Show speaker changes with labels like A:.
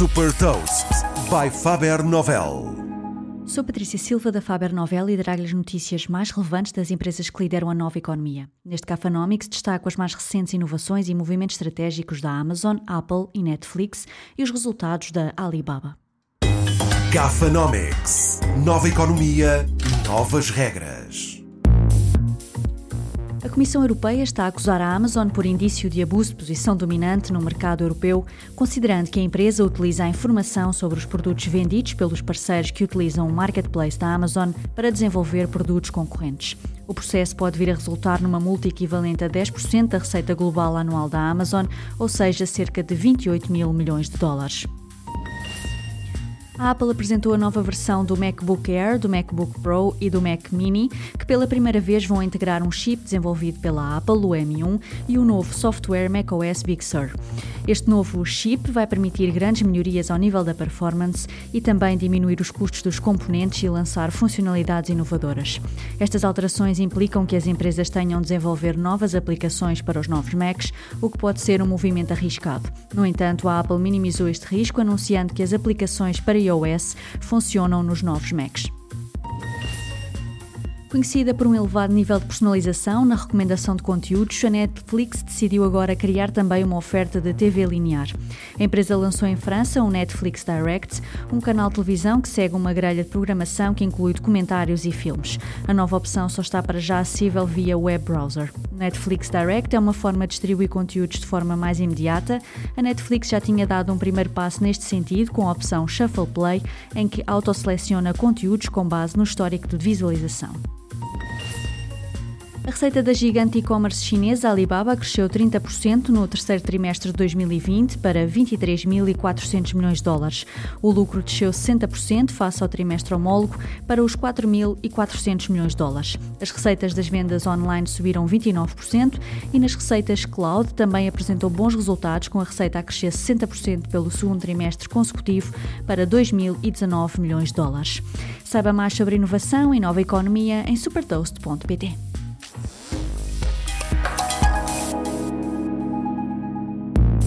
A: Super Toast by Faber Novel.
B: Sou Patrícia Silva da Faber Novel e dará-lhe as notícias mais relevantes das empresas que lideram a nova economia. Neste Cafanomics destaco as mais recentes inovações e movimentos estratégicos da Amazon, Apple e Netflix e os resultados da Alibaba.
A: Gafanomics. Nova economia, novas regras.
B: A Comissão Europeia está a acusar a Amazon por indício de abuso de posição dominante no mercado europeu, considerando que a empresa utiliza a informação sobre os produtos vendidos pelos parceiros que utilizam o marketplace da Amazon para desenvolver produtos concorrentes. O processo pode vir a resultar numa multa equivalente a 10% da receita global anual da Amazon, ou seja, cerca de 28 mil milhões de dólares. A Apple apresentou a nova versão do MacBook Air, do MacBook Pro e do Mac Mini, que pela primeira vez vão integrar um chip desenvolvido pela Apple, o M1, e o novo software macOS Big Sur. Este novo chip vai permitir grandes melhorias ao nível da performance e também diminuir os custos dos componentes e lançar funcionalidades inovadoras. Estas alterações implicam que as empresas tenham de desenvolver novas aplicações para os novos Macs, o que pode ser um movimento arriscado. No entanto, a Apple minimizou este risco anunciando que as aplicações para iOS funcionam nos novos Macs. Conhecida por um elevado nível de personalização na recomendação de conteúdos, a Netflix decidiu agora criar também uma oferta de TV linear. A empresa lançou em França o Netflix Direct, um canal de televisão que segue uma grelha de programação que inclui documentários e filmes. A nova opção só está para já acessível via web browser. Netflix Direct é uma forma de distribuir conteúdos de forma mais imediata. A Netflix já tinha dado um primeiro passo neste sentido com a opção Shuffle Play, em que autoseleciona conteúdos com base no histórico de visualização. A receita da gigante e-commerce chinesa Alibaba cresceu 30% no terceiro trimestre de 2020 para 23.400 milhões de dólares. O lucro desceu 60% face ao trimestre homólogo para os 4.400 milhões de dólares. As receitas das vendas online subiram 29% e nas receitas cloud também apresentou bons resultados, com a receita a crescer 60% pelo segundo trimestre consecutivo para 2.019 milhões de dólares. Saiba mais sobre inovação e nova economia em supertoast.pt.